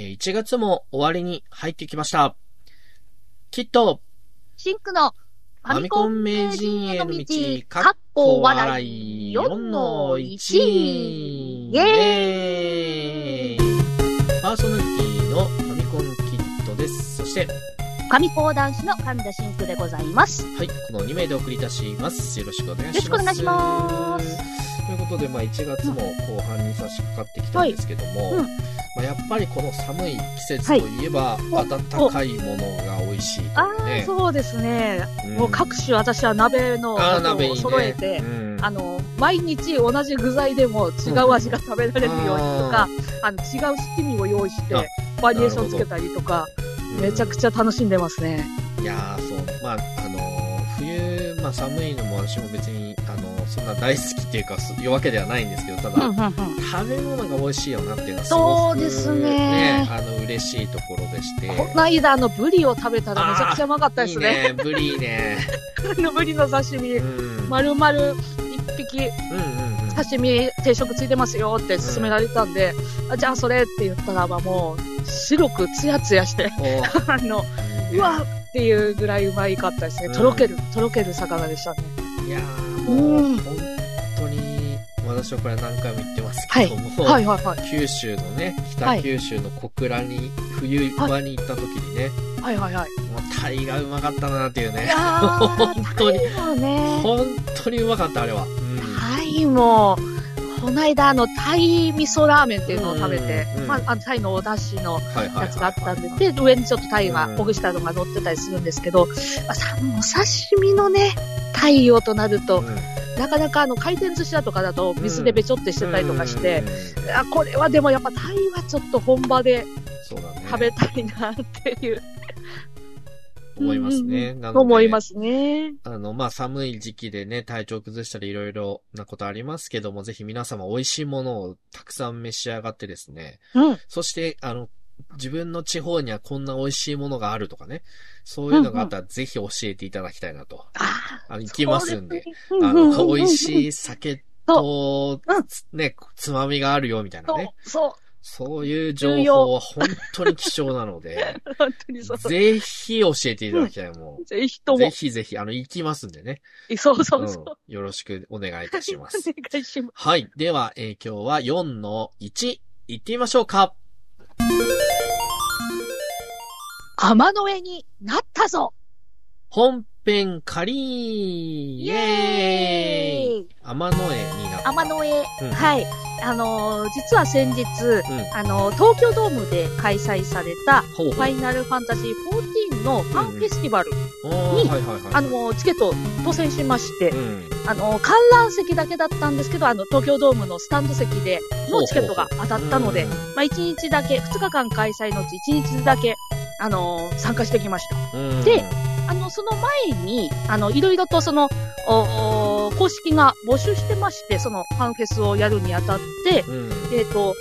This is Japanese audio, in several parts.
えー1月も終わりに入ってきました。きっと、シンクのファミコン名人への道、かっこ笑い4の1。イェーイパーソナリティのファミコンキットです。そして、神講男子の神田シンクでございます。はい、この2名で送り出します。よろしくお願いします。よろしくお願いします。ということで、まあ、1月も後半に差し掛かってきたんですけども、うん。まあ、やっぱりこの寒い季節とい。えば、はい温かいものが美味しいとあ。そうですね。うん。もう各種私は鍋の鍋いいね。揃えて、うん。あの、毎日同じ具材でも違う味が食べられるようにとか、あの、違う七味を用意してあ、バリエーションつけたりとか、めちゃくちゃ楽しんでますね。いやー、そう。まあ、あのー冬、まあ寒いのも私も別に、あのーそんな大好きっていうか、すいうわけではないんですけど、ただ、うんうんうん。食べ物が美味しいよなっていうのはすごく、そうですねあの、嬉しいところでして。この間、あの、ブリを食べたらめちゃくちゃうまかったですね。いいね、ブリいいね。あの、ブリの刺身う、ん。丸々一匹うんうんうん。刺身定食ついてますよって勧められたんで、あじゃあそれって言ったらばもう、白くツヤツヤして、お あの、うわっていうぐらいうまいかったですね。うんとろける、とろける魚でしたね。いやー、もう、うん本当に、私はこれ何回も言ってますけども、はいはいはい。九州のね、はい北九州の小倉に、冬場に行った時にね、はいはいはい。もうタイがうまかったなっていういね。やー、本当にね、本当にうまかった、あれは。うん。タイも、この間あの、タイ味噌ラーメンっていうのを食べてうんうん、まあ、あのタイのお出汁のはいはいはい。やつがあったんで、で、上にちょっとタイがうん、ほぐしたのが乗ってたりするんですけど、まあさお刺身のね、タイをとなると、うんなかなかあの回転寿司だとかだと水でべちょってしてたりとかして、うんあこれはでもやっぱタイはちょっと本場で。食べたいなっていう、思いますね。なので思いますね。あの、まあ、寒い時期でね、体調崩したりいろいろなことありますけども、ぜひ皆様美味しいものをたくさん召し上がってですね、うん。そして、あの、自分の地方にはこんな美味しいものがあるとかね、そういうのがあったらぜひ教えていただきたいなと。ああの、行きますんで。あの、美味しい。い酒と、ね、つまみがあるよみたいなね。、そう。そういう情報は本当に貴重なので、本当にそう。ぜひ教えていただきたい、もう。ぜひともぜ。ひぜひ、あの、行きますんでね。そうそうそう。うんよろしくお願いいたします。お願いします。はい。では、えー今日は4の1、行ってみましょうか。天の上になったぞ本編仮イエーイ天の絵になった。天の上、うんはい。あのー実は先日、うん。あのー東京ドームで開催された。ファイナルファンタジー14のファンフェスティバル、おーはいはいはい。あのーチケット当選しまして、うん。あのー観覧席だけだったんですけど、あの、東京ドームのスタンド席でのチケットが当たったので、うんまあ、1日だけ、2日間開催のうち1日だけ、あのー参加してきました。うんで、あの、その前に、あの、いろいろとその、公式が募集してまして、そのファンフェスをやるにあたって、うん。えっ、と、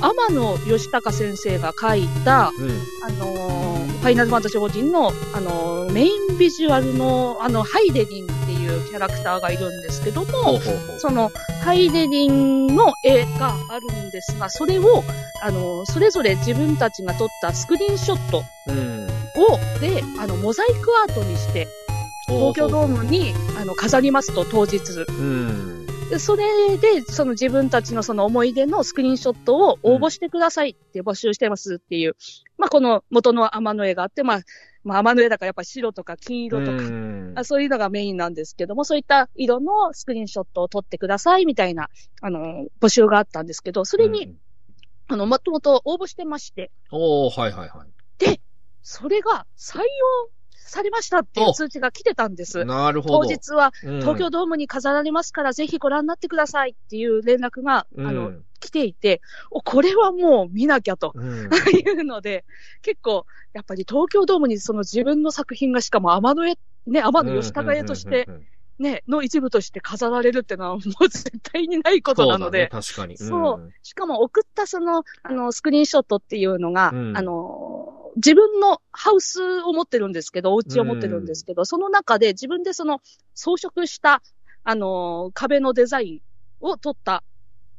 天野義隆先生が書いた、うん。あのーファイナルファンタジー法人の、あのーメインビジュアルの、あの、ハイデリンいうキャラクターがいるんですけども。その、ハイデリンの絵があるんですが、それを、あのーそれぞれ自分たちが撮ったスクリーンショットうん。を、で、あの、モザイクアートにして、東京ドームに、あの、飾りますと、当日。うん。でそれで、その自分たちのその思い出のスクリーンショットを応募してくださいって募集してますっていう、まあ、この元の天の絵があって、まあ、まあ、天の絵だからやっぱ白とか金色とか、そういうのがメインなんですけども、そういった色のスクリーンショットを撮ってくださいみたいな、あの、募集があったんですけど、それに、うん。あの、もともと応募してまして、おー、はいはいはい。それが採用されましたっていう通知が来てたんです。なるほど。当日はうん、東京ドームに飾られますから、ぜひご覧になってくださいっていう連絡が、あの、うん来ていて、お、これはもう見なきゃと。うん。いうので、結構、やっぱり東京ドームにその自分の作品がしかも天の絵、ね、天野義高絵としてうんうんうんうん、ね、の一部として飾られるっていうのはもう絶対にないことなので、そうだね、確かに。そうしかも送ったその、あの、スクリーンショットっていうのが、うんあの、自分のハウスを持ってるんですけど、お家を持ってるんですけど、その中で自分でその装飾した、あの、壁のデザインを撮った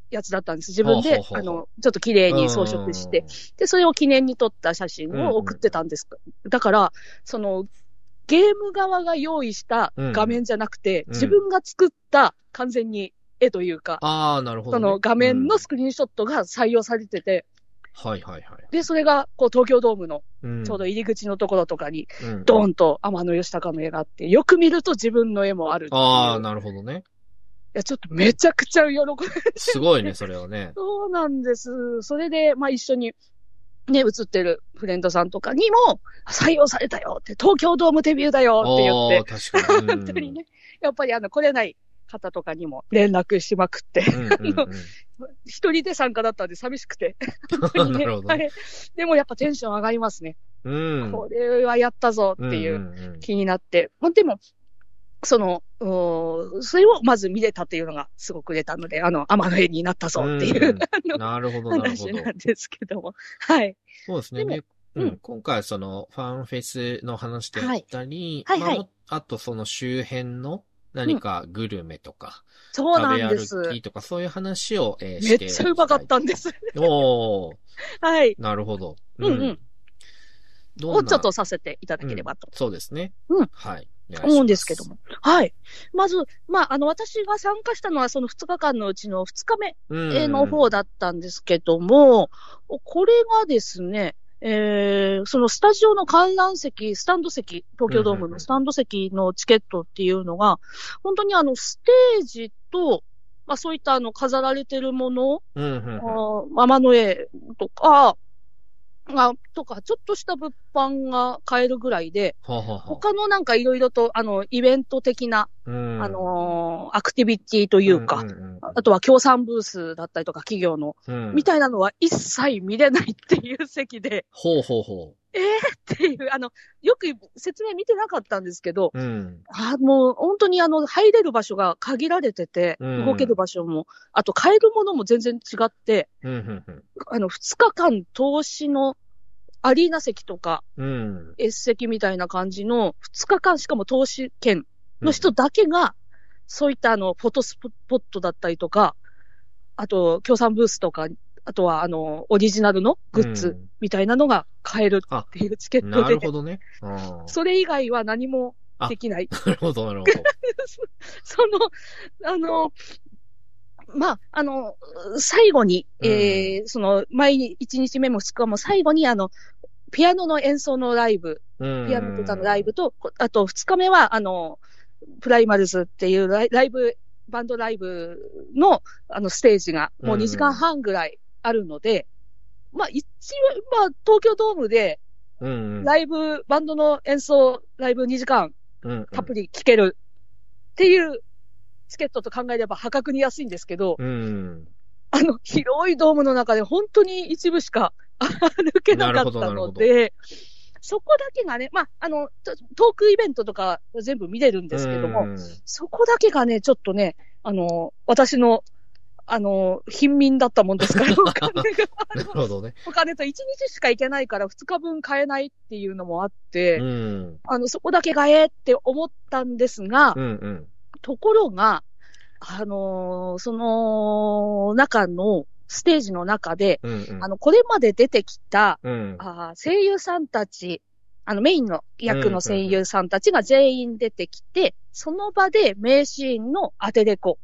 やつだったんです。自分であの、ちょっと綺麗に装飾して。。で、それを記念に撮った写真を送ってたんです。だから、その、ゲーム側が用意した画面じゃなくて、うん自分が作った完全に絵というか、ああ、なるほどね。その画面のうんスクリーンショットが採用されてて、はいはいはい。で、それが、こう、東京ドームのうんちょうど入り口のところとかに、うんドーンと天野義高の絵があって、よく見ると自分の絵もある。ああ、いなるほどね。や、ちょっとめちゃくちゃ喜んすごいね、それはね。そうなんです。それで、まあ一緒に、ね、映ってるフレンドさんとかにも、採用されたよって、東京ドームデビューだよって言ああ、って、確かに。本当にね、やっぱりあの、来れない方とかにも連絡しまくって、うん。うんうん 一人で参加だったんで寂しくて。うん。なるほどね。はい。でもやっぱテンション上がりますね。うん。これはやったぞっていうんんうん気になって。まあでも、その、それをまず見れたっていうのがすごく出たので、あの、天の絵になったぞっていう、うなるほど、なるほど。話なんですけども。はい。そうですね。でううんん、今回そのファンフェスの話であったり、はいはいはいまあとその周辺の何かグルメとか、そう食べ歩なんです。きとかそういう話を、えーめしてっちゃうまかったんです。おー、はい。なるほど。うんうん。どんなをちょっとさせていただければとそうですね。うんはい。思うんですけど。も。はい。まず、まあ、あの、私が参加したのはその2日間のうちの2日目うん。の方だったんですけども、これがですね、えー、そのスタジオの観覧席、スタンド席、東京ドームのスタンド席のチケットっていうのが、本当にあの、ステージと、まあそういったあの、飾られてるもの、うんうんうん。あーママの絵とか、あとか、ちょっとした物販が買えるぐらいで、はあはあはあ。他のなんかいろいろと、あの、イベント的な、うん。あのーアクティビティというか、んんうんあとは協賛ブースだったりとか企業の、うん。みたいなのは一切見れないっていう席で、ほうほうほっていう、あの、よく説明見てなかったんですけど、う。うん。あもう本当にあの、入れる場所が限られてて、うん動ける場所も、あと買えるものも全然違って、うんうんあの、2日間投資のアリーナ席とか、うん。うん。S 席みたいな感じの2日間しかも投資券の人だけが、そういったあの、フォトスポットだったりとか、あと、協賛ブースとか、あとはあの、オリジナルのグッズみたいなのが買えるっていうチケうんットで、なるほどね。それ以外は何もできない。なるほど、なるほど。その、あの、まあ、あの、最後に、えーその、毎日、1日目も2日も最後に、あの、ピアノの演奏のライブ、うんピアノと歌のライブと、こあと2日目は、あの、プライマルズっていうライブ、バンドライブの、あの、ステージが、もううん2時間半ぐらいあるので、まあ、一応、まあ、東京ドームで、うんうん。ライブ、バンドの演奏、ライブ2時間、うんたっぷり聴けるっていうチケットと考えれば破格に安いんですけど、うん。あの、広いドームの中で本当に一部しか歩けなかったので、そこだけがね、まあ、あの、トトークイベントとか全部見れるんですけども、うんそこだけがね、ちょっとね、あの、私の、あの、貧民だったもんですから、お金が、なるほどね。お金と1日しか行けないから2日分買えないっていうのもあって、うん。あの、そこだけがええって思ったんですが、うんうん。ところが、あのーその中の、ステージの中で、うんうん。あの、これまで出てきた、うん。あー声優さんたち、あの、メインの役の声優さんたちが全員出てきて、その場で名シーンの当てレコ。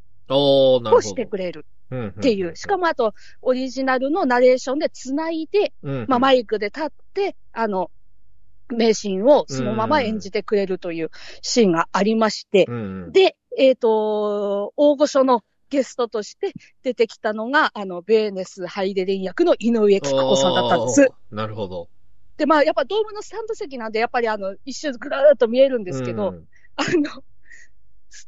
をしてくれるるっていう。しかもあと、オリジナルのナレーションで繋いで、もまあ、マイクで立って、あの、名シーンをそのまま演じてくれるというシーンがありまして、うんうん。で、えっ、と、大御所のゲストとして出てきたのが、あの、ベーネス・ハイデリン役の井上菊子さんだったんです。なるほど。で、まあ、やっぱドームのスタンド席なんで、やっぱりあの、一瞬ぐらーっと見えるんですけど、うんあの、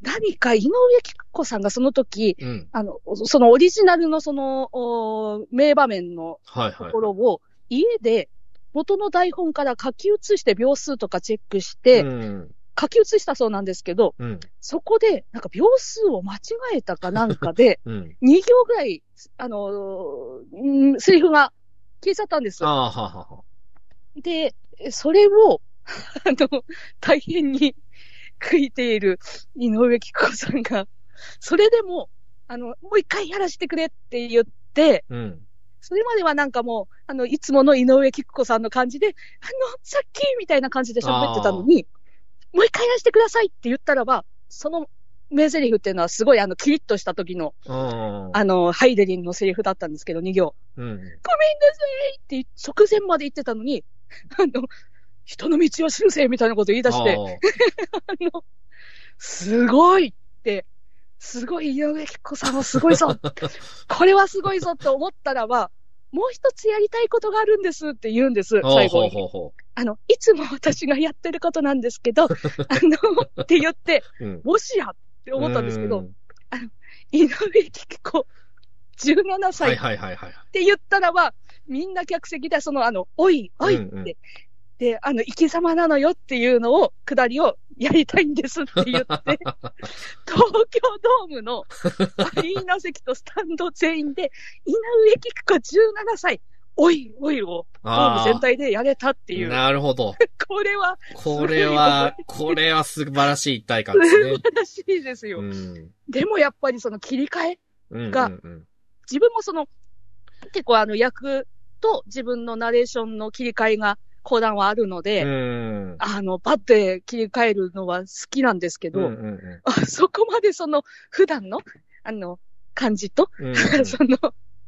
何か井上菊子さんがその時、うん。あの、そのオリジナルのその、お名場面のと。ころを、家で元の台本から書き写して秒数とかチェックして、うん。書き写したそうなんですけど、うん。そこで、なんか秒数を間違えたかなんかで、うん。2行ぐらい、あのセリフが消えちゃったんですあ。あ、ははは。で、それを、あの、大変に悔いている井上菊子さんが、それでもあの、もう一回やらせてくれって言って、うん。それまではなんかもう、あの、いつもの井上貴子さんの感じで、あの、さっきみたいな感じで喋ってたのに、もう一回やらせてくださいって言ったらば、その名台詞っていうのはすごいあの、キリッとした時の、ああの、ハイデリンのセリフだったんですけど、2行。うん。ごめんなさいって直前まで言ってたのに、あの、人の道を知るせみたいなこと言い出して、あ あの、すごいって、すごい井上貴子さんはすごいぞ。これはすごいぞって思ったらば、もう一つやりたいことがあるんですって言うんです、あ。最後に。ほうほうほあの、いつも私がやってることなんですけど、あの、って言って、う。うん。もしやって思ったんですけど、うん井上貴子、17は歳っいはいはいはい。て言ったらば、みんな客席で、その、あの、おい、おいって、うんうんで、あの、生き様なのよっていうのを、くだりをやりたいんですって言って、東京ドームのアリーナ席とスタンド全員で、井上貴子17歳、おい、おいを、ドーム全体でやれたっていう。なるほど。これはこれは、これは素晴らしい一体感素ですね晴。らしいですよ。うん。でもやっぱりその切り替え、うんがうんうん自分もその、結構あの役と自分のナレーションの切り替えが、講談はあるので、うん。あの、バッて切り替えるのは好きなんですけど、うんうんあ そこまでその、普段の、あの、感じと、うんうん その、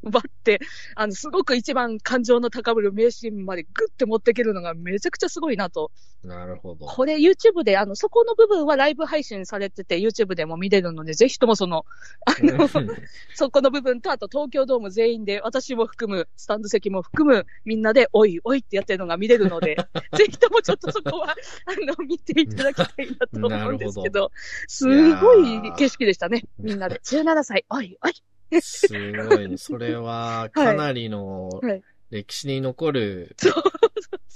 バッて、あの、すごく一番感情の高ぶる名シーンまでグッて持っていけるのがめちゃくちゃすごいなと。なるほど。これ YouTube で、あの、そこの部分はライブ配信されてて YouTube でも見れるので、ぜひともその、あの、うんそこの部分と、あと東京ドーム全員で、私も含む、スタンド席も含む、みんなで、おいおいってやってるのが見れるので、ぜひともちょっとそこは、あの、見ていただきたいなと思うんですけど、すごい景色でしたね、みんなで。17歳、おいおい。すごいね。それは、かなりのはい歴史に残るそう、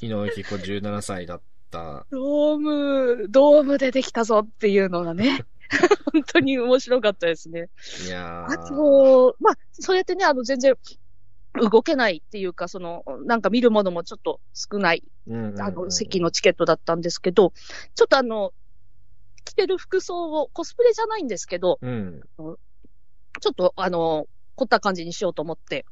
井上貴子17歳だった。ドーム、ドームでできたぞっていうのがね、本当に面白かったですね。いやあー。と、まあ、そうやってね、あの、全然、動けないっていうか、その、なんか見るものもちょっと少ないうんうんうんあの、席のチケットだったんですけど、ちょっとあの、着てる服装を、コスプレじゃないんですけど、うん。ちょっとあの、凝った感じにしようと思って、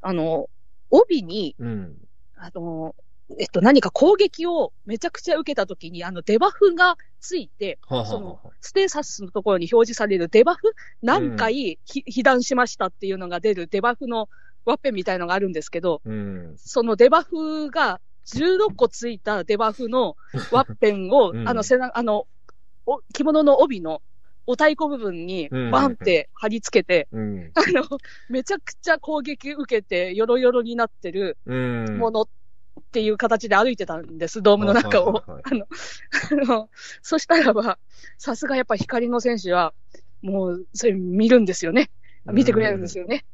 あの、帯に、うん。あの、えっと、何か攻撃をめちゃくちゃ受けたときに、あの、デバフがついて、はあはあはその、ステータスのところに表示されるデバフ何回ひ被弾しましたっていうのが出るデバフのワッペンみたいのがあるんですけど、うん。そのデバフが16個ついたデバフのワッペンを、うんあの、背中、あの、お着物の帯のお太鼓部分にうんバンって貼り付けて、うん。あの、めちゃくちゃ攻撃受けて、ヨロヨロになってるうん。ものっていう形で歩いてたんです、ドームの中を。あの、あの、そしたらば、さすがやっぱ光の選手は、もう、それ見るんですよね。見てくれるんですよね。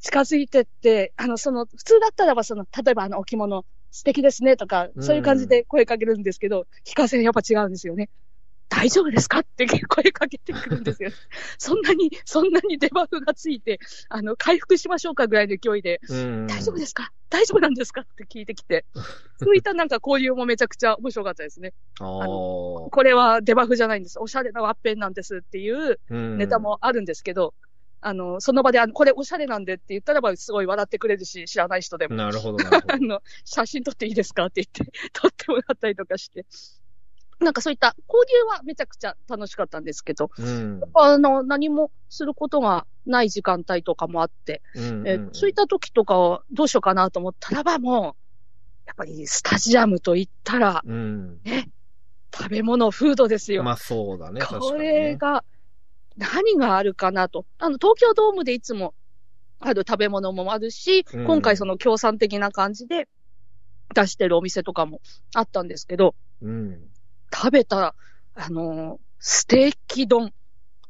近づいてって、あの、その、普通だったらば、その、例えばあの、お着物、素敵ですねとか、そういう感じで声かけるんですけど、非課線やっぱ違うんですよね。大丈夫ですか？って声かけてくるんですよ。そんなに、そんなにデバフがついて、あの、回復しましょうかぐらいの勢いで、うん。大丈夫ですか？大丈夫なんですか？って聞いてきて、そういったなんか交流もめちゃくちゃ面白かったですね。これはデバフじゃないんです。おしゃれなワッペンなんですっていううんネタ。もあるんですけど、あの、その場で、あの、これおしゃれなんでって言ったらば、すごい笑ってくれるし、知らない人でも。なるほど、なるほ あの、写真撮っていいですか？って言って、撮ってもらったりとかして。なんかそういった交流はめちゃくちゃ楽しかったんですけど、ど。うん。あの、何もすることがない時間帯とかもあって、うんえそういった時とかはどうしようかなと思ったらばもう、やっぱりスタジアムと言ったら、うん。ね、食べ物、フードですよ。まあそうだね、こ。れが、何があるかなと。あの、東京ドームでいつもある食べ物もあるし、うん今回その協賛的な感じで出してるお店とかもあったんですけど、うん。食べた、あのーステーキ丼。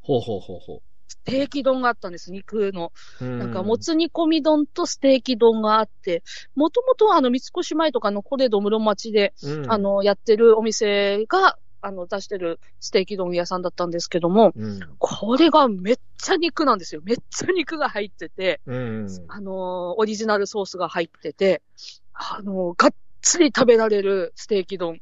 ほうほうほうほステーキ丼があったんです、肉の。う。うなんか、もつ煮込み丼とステーキ丼があって、もともとはあの、三越前とかのコレド室町で、うん、あ、の、やってるお店が、あの、出してるステーキ丼屋さんだったんですけども、うん。これがめっちゃ肉なんですよ。めっちゃ肉が入ってて、うん。あのーオリジナルソースが入ってて、あのーがっつり食べられるステーキ丼うん。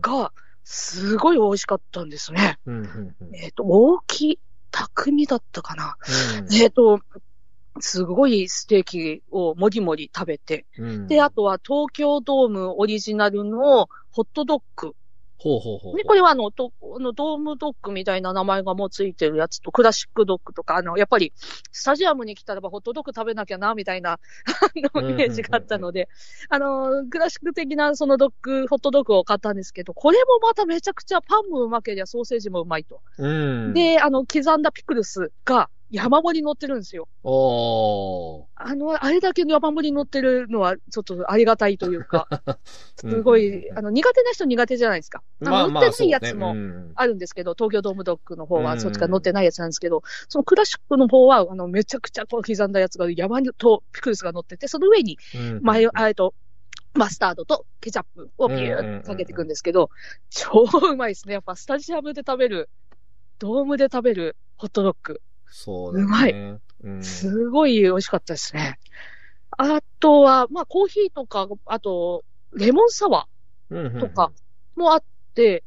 が、すごい美味しかったんですね。うん。うん。えっ、と、大きい、匠だったかな。うんえっ、と、すごいステーキをもりもり食べて、うんで、あとは東京ドームオリジナルのホットドッグ。ほうほうほう。で、これはあの、とあのドームドッグみたいな名前がもうついてるやつと、クラシックドッグとか、あの、やっぱり、スタジアムに来たらばホットドッグ食べなきゃな、みたいな、あの、うんイメージがあったので、あの、クラシック的なそのドッグ、ホットドッグを買ったんですけど、これもまためちゃくちゃパンもうまけりゃソーセージもうまいと。うん。、で、あの、刻んだピクルスが山盛り乗ってるんですよ。おー。あの、あれだけの山盛り乗ってるのは、ちょっとありがたいというか、すごい、あの、苦手な人苦手じゃないですか。あの、乗ってないやつもも。あるんですけど、東京ドームドッグの方はうんそっちが乗ってないやつなんですけど、そのクラシックの方は、あの、めちゃくちゃこう刻んだやつが山とピクルスが乗ってて、その上に、うんマヨ、えっと、マスタードとケチャップをビューッとかけていくんですけど、超うまいですね。やっぱスタジアムで食べる、ドームで食べるホットドッグ。そうだね。うまいうん。すごい美味しかったですね。あとは、まあコーヒーとか、あと、レモンサワーとかもあって、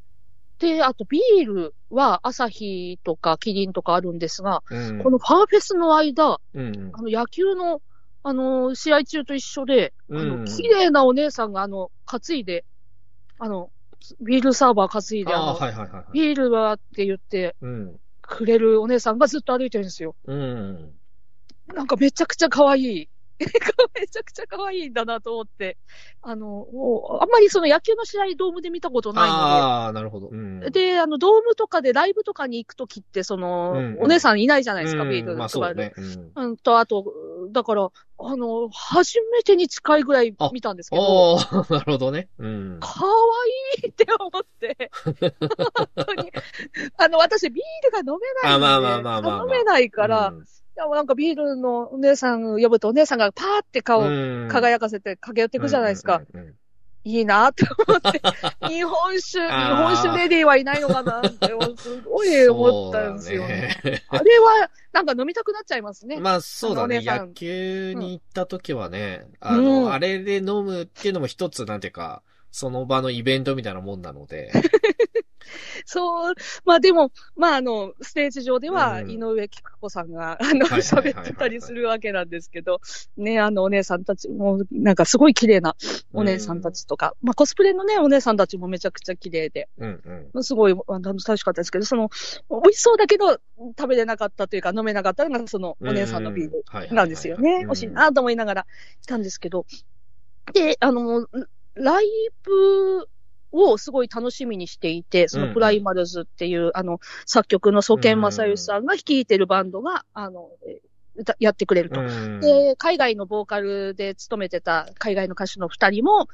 で、あとビールは朝日とかキリンとかあるんですが、うん、このファーフェスの間、うんあの野球の、あの、試合中と一緒で、あうんの、綺麗なお姉さんが、あの、担いで、あの、ビールサーバー担いで、あの、はいはいはいはい。ビールはって言ってうん。くれるお姉さんがずっと歩いてるんですよ。うん。なんかめちゃくちゃ可愛い。めちゃくちゃ可愛いんだなと思って。あの、もうあんまりその野球の試合ドームで見たことないのああ、なるほど。うん。で。で、あの、ドームとかでライブとかに行くときって、その、うんお姉さんいないじゃないですか、うんビールまあとかで。そうだね。うん。うんと、あと、だから、あの、初めてに近いぐらい見たんですけど、おー、なるほどね。うん。可愛いって思って、本当に。あの、私、ビールが飲めないんで、あまあまあまあまあまあ飲めないから、うんなんかビールのお姉さん呼ぶとお姉さんがパーって顔うん輝かせて駆け寄っていくじゃないですか。。いいなって思って、日本酒、日本酒レディーはいないのかなって、すごい思ったんですよね。ねあれは、なんか飲みたくなっちゃいますね。まあそうだね。野球に行った時はね、あの、うんあれで飲むっていうのも一つ、なんていうか、その場のイベントみたいなもんなので。そう、まあでも、まああの、ステージ上では、うん井上菊子さんが、あの、喋ってたりするわけなんですけど、ね、あの、お姉さんたちも、なんかすごい綺麗なお姉さんたちとか、まあコスプレのね、お姉さんたちもめちゃくちゃ綺麗で、うんうん。すごいあの楽しかったですけど、その、美味しそうだけど、食べれなかったというか、飲めなかったのが、その、お姉さんのビールルなんですよね。欲しいなと思いながら来たんですけど。で、あの、ライブをすごい楽しみにしていて、そのプライマルズっていう、あの、作曲の曽見正義さんが率いてるバンドが、あの、え歌やってくれると。うん。で、海外のボーカルで勤めてた海外の歌手の二人も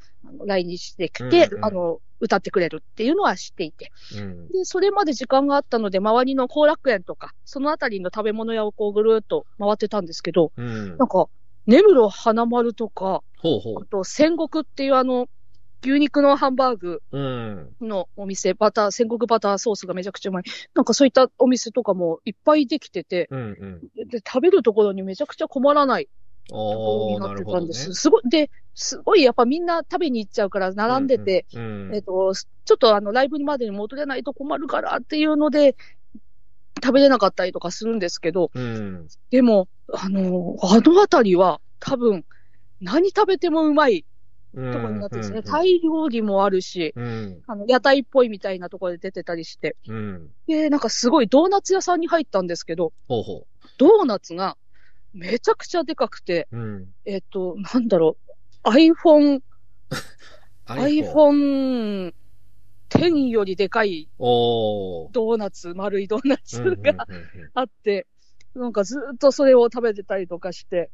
来日してきて、うんうん。あの、歌ってくれるっていうのは知っていて。うん。で、それまで時間があったので、周りの後楽園とか、そのあたりの食べ物屋をこうぐるーっと回ってたんですけど、うん。なんか、根室花丸とか、ほうほあと戦国っていうあの、牛肉のハンバーグう。うん。のお店、バター、戦国バターソースがめちゃくちゃうまい。なんかそういったお店とかもいっぱいできてて、うんうん。で、食べるところにめちゃくちゃ困らないところおー、になって。たんです。すごい、で、すごいやっぱみんな食べに行っちゃうから並んでて、うん、えっ、と、ちょっとあの、ライブにまでに戻れないと困るからっていうので、食べれなかったりとかするんですけど、うん。でも、あの、あのあたりは多分、何食べてもうまいうん。ところになってですね。うんタイ料理もあるし、うん。あの、屋台っぽいみたいなところで出てたりして。うん。で、なんかすごいドーナツ屋さんに入ったんですけど、ほうほドーナツがめちゃくちゃでかくて、う。うん。えっ、と、なんだろう、iPhone、iPhone 10よりでかい。ドーナツ、丸いドーナツがあって、なんかずっとそれを食べてたりとかして、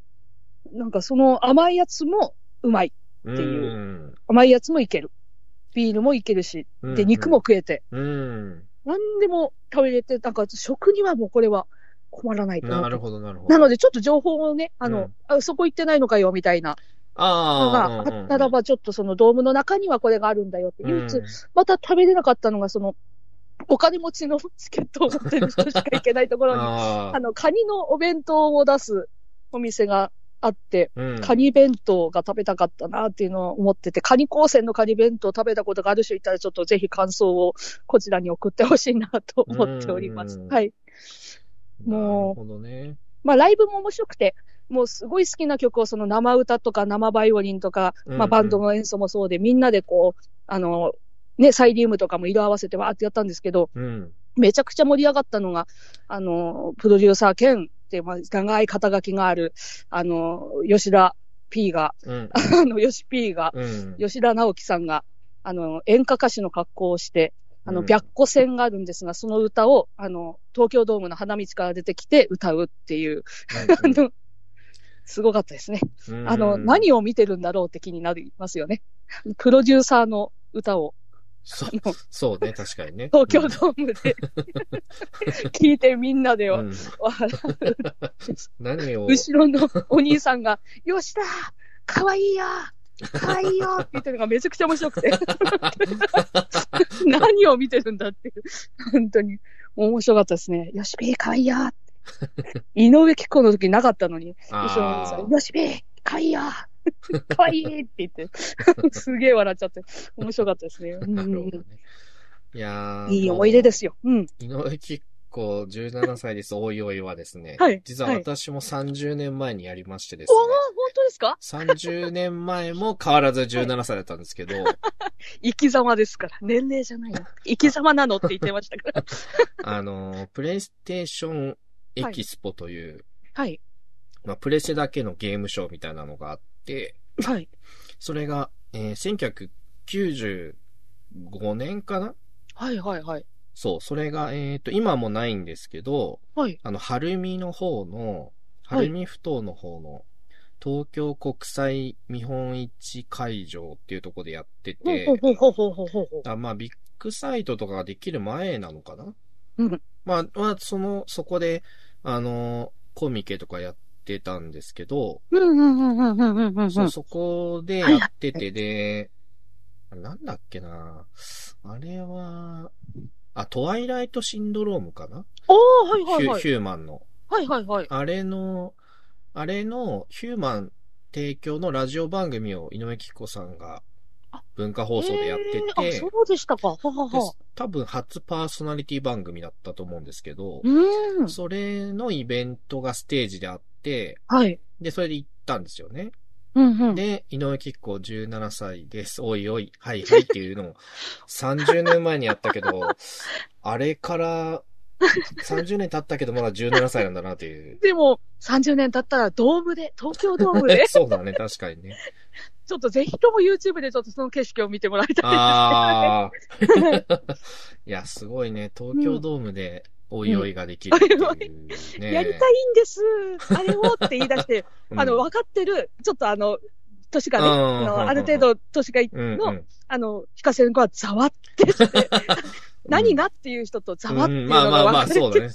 なんかその甘いやつもうまい。うん。っていう甘いやつもいける。ビールもいけるし、うん。で、肉も。食えて、うん。何でも食べれて、なんか食にはもうこれは困らないと。なるほど、なるほど。なので、ちょっと情報をね、あの、うんあそこ行ってないのかよ、みたいなのあがあ。あったらば、ちょっとそのドームの中にはこれがあるんだよって。うん、唯一、また食べれなかったのが、その、お金持ちのチケットを持ってる人しか行けないところに、ああの、カニのお弁当を出すお店があって、あ。うん。カニ弁当が食べたかったなっていうのを思ってて、カニ高専のカニ弁当を食べたことがある人いたら、ちょっとぜひ感想をこちらに送ってほしいなと思っておりますうん。はい。もうね。まあ、ライブも面白くて、もうすごい好きな曲をその生歌とか生バイオリンとか、うんうんまあ、バンドの演奏もそうで、みんなでこう、あの、ね、サイリウムとかも色合わせてわーってやったんですけど、うん。めちゃくちゃ盛り上がったのが、あの、プロデューサー兼まあ、長い肩書きがある、あの、吉田 P が、うん。あの、吉 P が、うん。吉田直樹さんが、あの、演歌歌手の格好をして、あの、うん白虎戦があるんですが、その歌を、あの、東京ドームの花道から出てきて歌うっていう、あの、すごかったですね。うんあの、何を見てるんだろうって気になりますよね。プロデューサーの歌を、そそうね、確かにね。東京ドームで 聞いてみんなでうん笑う。何を、後ろのお兄さんが、吉田かわいいよかわいいよって言ってるのがめちゃくちゃ面白くて。何を見てるんだっていう。本当に。面白かったですね。よしぴーかわいいよ 井上貴子の時なかったのに、後ろのお兄さん、よしぴーかわいいよかわいいって言って、すげえ笑っちゃって、面白かったですね。う んなるほどね。いやーいい思い出ですよ。うん。井上貴子17歳です。おいおいはですね。はい実ははい私も30年前にやりましてですおー、ね。本当ですか？30年前も変わらず17歳だったんですけど、生き様ですから。年齢じゃないの。生き様なのって言ってましたから。あの、プレイステーションエキスポという、はい。まあ、プレステだけのゲームショーみたいなのがあって、はい。それが、えー1995年かな？はいはいはい。そう、それが、えっ、と、今はもうないんですけど、はい。あの、晴海の方の、はい晴海ふ頭の方の、東京国際見本市会場っていうところでやってて。あまあ、ビッグサイトとかができる前なのかな？うん。まあ、まあ、その、そこで、あの、コミケとかやってたんですけど。そう、そこでやってて、で、なんだっけなあれは、あ、トワイライトシンドロームかな、おー、はいはいはい。ヒュヒューマンの。はいはいはい。あれの、あれのヒューマン提供のラジオ番組を井上貴子さんが文化放送でやってえーそうでしたか。ははでは。多分初パーソナリティ番組だったと思うんですけど。それのイベントがステージであって、はい。で、それで行ったんですよね。うんうん。で、井上貴子17歳です。おいおい、はいはいっていうのを 30年前にやったけど、あれから30年経ったけどまだ17歳なんだなっていう。でも、30年経ったらドームで、東京ドームで、そうだね、確かにね。ちょっとぜひとも YouTube でちょっとその景色を見てもらいたいですね。ああ。いや、すごいね。東京ドームでおいおい。ができるっていうね。やりたいんです。あれをって言い出して、うん。あの、分かってる、ちょっとあの、年がね、うん。あの、ある程度年がいの、うんうんあの、非課税の子はざわって。して、何がっていう人とざわっていうのがうん。まあまあまあ、分かれてそうだね。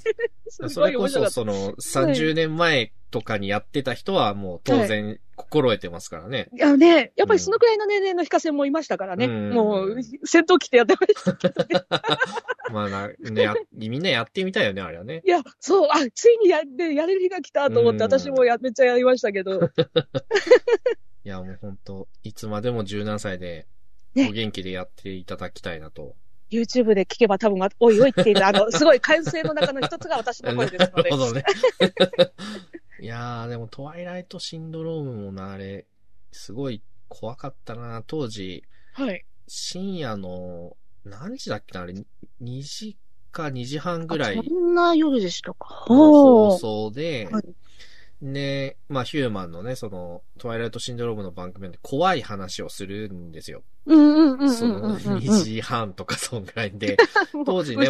すそれこそ。その、30年前とかにやってた人はもう当然心得てますからね。いやね、やっぱりそのくらいの年齢の非課税もいましたからね。うんもう、戦闘機ってやってましたけどね。まあな、ね、やみんなやってみたいよね、あれはね。いや、そう、あ、ついにやでやれる日が来たと思って、うん私もや、めっちゃやりましたけど。いや、もう本当いつまでも17歳で、ねお元気でやっていただきたいなと。YouTube で聞けば多分、おいおいっていう、あの、すごい完成の中の一つが私の声ですのでなる。ほどね。いやー、でも、トワイライトシンドロームもな、あれ、すごい怖かったな。当時、はい。深夜の、何時だっけな、あれ、2時か2時半ぐらいあそんな夜でしたか。の放送で、はいで、まあ、ヒューマンのね、その、トワイライトシンドロームの番組で怖い話をするんですよ。うんうんうんその、うんうんうん。2時半とかそんぐらいで、当時ね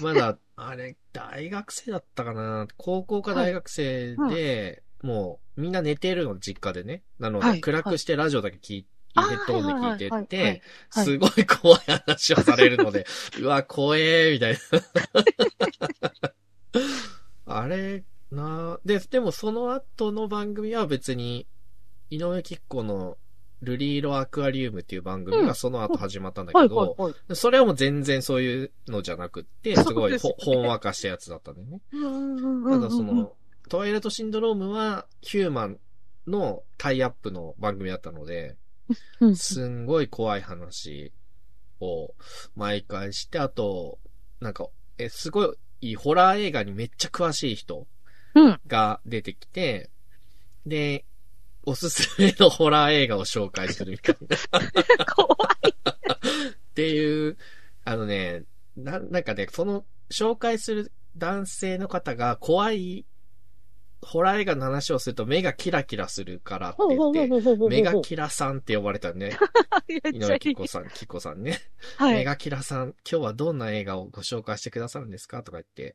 まだ、あれ、大学生だったかな高校か大学生で、もう、みんな寝てるの、実家でね。なので、はい暗くしてラジオだけ聞いあヘッドホンで聞いてはいはいはいはいて、はいすごい怖い話をされるので、うわ、怖えー、みたいな。あれ、なで、でもその後の番組は別に、井上貴子のルリーロアクアリウムっていう番組うんがその後始まったんだはいけど、はいはい。それはもう全然そういうのじゃなくって、すごいほほんわかしたやつだったんだよね。ただその、トワイライトシンドロームはヒューマンのタイアップの番組だったので、うんすんごい怖い話を毎回して、あと、なんか、え、すごいいホラー映画にめっちゃ詳しい人うん。が出てきて、で、おすすめのホラー映画を紹介するみたいな。怖い。っていう、あのね、な、なんかね、その、紹介する男性の方が怖い、ホラー映画の話をすると目がキラキラするからって言って、ほうほうほうほう。メガキラさんって呼ばれたね。井 上めっちゃいい。キコさん、キコさんね。はい。メガキラさん、今日はどんな映画をご紹介してくださるんですかとか言って。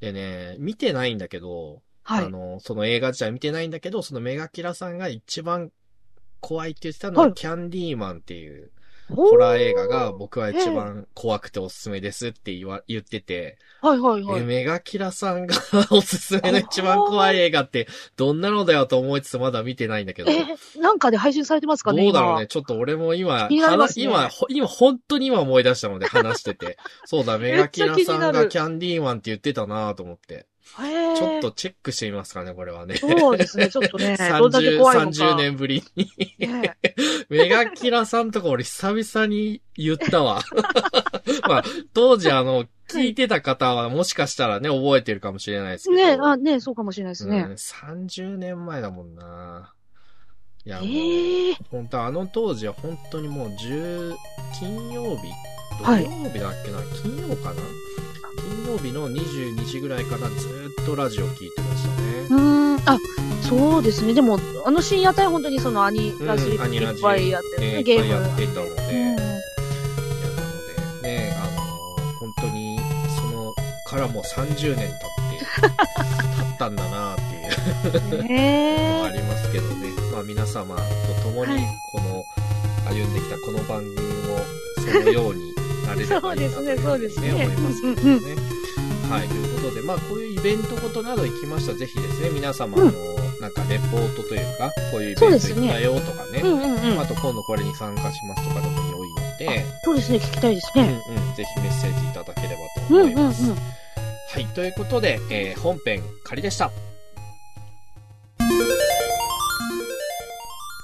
でね、見てないんだけど、はいあ。の、その映画自体見てないんだけど、そのメガキラさんが一番怖いって言ってたのは、はいキャンディーマンっていうホホラー映画が僕は一番怖くておすすめですって言わ、言ってて、はいはいはい。えメガキラさんが おすすめの一番怖い映画ってどんなのだよと思いつつまだ見てないんだけど。え、なんかで配信されてますかね今どうだろうね。ちょっと俺も今、ね今、ほ今、本当に今思い出したので話してて。そうだ、メガキラさんがキャンディーマンって言ってたなと思って。ちょっとチェックしてみますかね、これはね。そうですね、ちょっとね、どんだけ30、怖いのか。30年ぶりに。ね メガキラさんとか俺久々に言ったわ。まあ、当時あの、聞いてた方はもしかしたらね、覚えてるかもしれないですけど。ねあ、ねそうかもしれないですうん、ね。30年前だもんな。いや、もう、ええ本当あの当時は本当にもう10、金曜日？土はい曜日だっけな、金曜かな？金曜日の22時ぐらいからずーっとラジオ聞いてましたね。うーん、あ、そうですね。でも、あの深夜帯本当にそのアニラジうんアニラっぱいやってるね、ね、いっゲーム。ぱいやってたので、うんいや、なので、ね、あの、本当に、その、からもう30年経って、経ったんだなっていうのはあねりますけどね。まあ皆様と共にはい、この、歩んできたこの番組も、そのようになれればいいなというふうにそうですねね、そうですね思いますけどね。はい、ということで、まあこういうイベントごとなど行きましたら、ぜひですね、皆様、あの、なんかレポートというか、こういうイベント行ったよとかね、うんうんうん。あと今度これに参加しますとかでも良いので、そうですね、聞きたいですうんうんね。、ぜひメッセージいただければとうんうんうん。思います。はい、ということで、えー本編仮でした。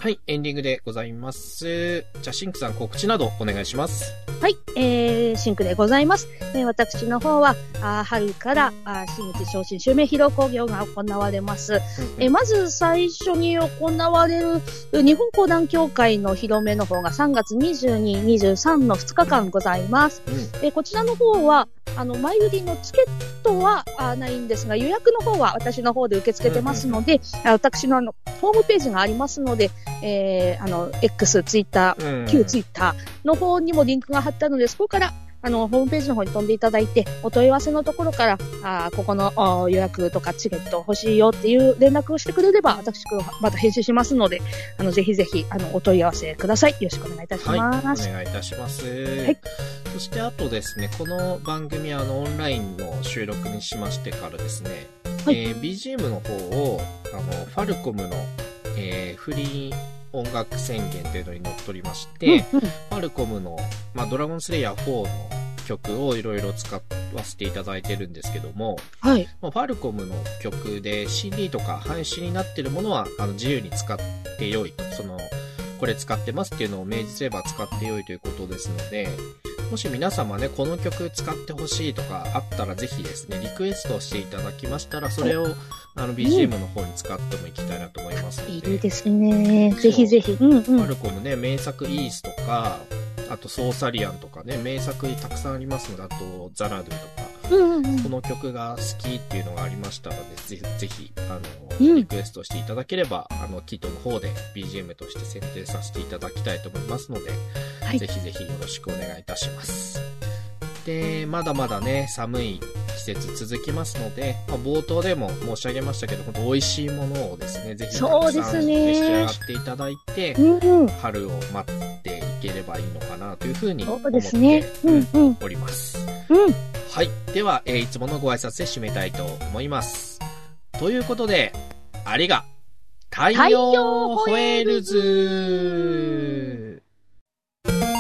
はい、エンディングでございます。じゃあ、シンクさん告知などお願いします。はい、えー、シンクでございます。えー私の方は、あー春から、あー真打昇進襲名披露興行が行われます。えーまず最初に行われる日本講談協会の広めの方が3月22、23の2日間ございます。うんえーこちらの方は、あの、前売りのチケットはないんですが、予約の方は私の方で受け付けてますので、あ私のあの、ホームページがありますので、えーあの、X、ツイッター、うん旧ツイッターの方にもリンクが貼ってあるので、そこから、あの、ホームページの方に飛んでいただいて、お問い合わせのところから、あーここの予約とかチケット欲しいよっていう連絡をしてくれれば、私、また返信しますので、あの、ぜひぜひ、あの、お問い合わせください。よろしくお願いいたしはい、ます。お願いいたします。いそしてあとですね、この番組はあのオンラインの収録にしましてからですね、はいえー BGM の方を、あの、ファルコムの、えーフリー音楽宣言というのに載っておりまして、うんうんファルコムの、まあ、ドラゴンスレイヤー4の曲をいろいろ使わせていただいてるんですけども、はい。まあファルコムの曲で CD とか配信になってるものはあの自由に使ってよいと、その、これ使ってますっていうのを明示すれば使ってよいということですので、もし皆様ね、この曲使ってほしいとかあったらぜひですね、リクエストしていただきましたら、それをあの BGM の方に使ってもいきたいなと思いますので、いいですね。ぜひぜひ。うんうん。ルコムね、名作イースとか、あとソーサリアンとかね、名作たくさんありますので、あとザラドゥとか、うんうんうんこの曲が好きっていうのがありましたので、ぜひ、ぜひ、あの、うんリクエストしていただければ、あの、キットの方で BGM として選定させていただきたいと思いますので、はいぜひぜひよろしくお願いいたします。で、まだまだね、寒い季節続きますので、まあ、冒頭でも申し上げましたけど、本当美味しいものをですね、ぜひたそうくさんですね召し上がっていただいて、うんうん。春を待っていければいいのかなというふうに思ってですね。うんうん。おります。うん。はい。では、えーいつものご挨拶で締めたいと思います。ということで、ありが、太陽ホエールズ Thank you.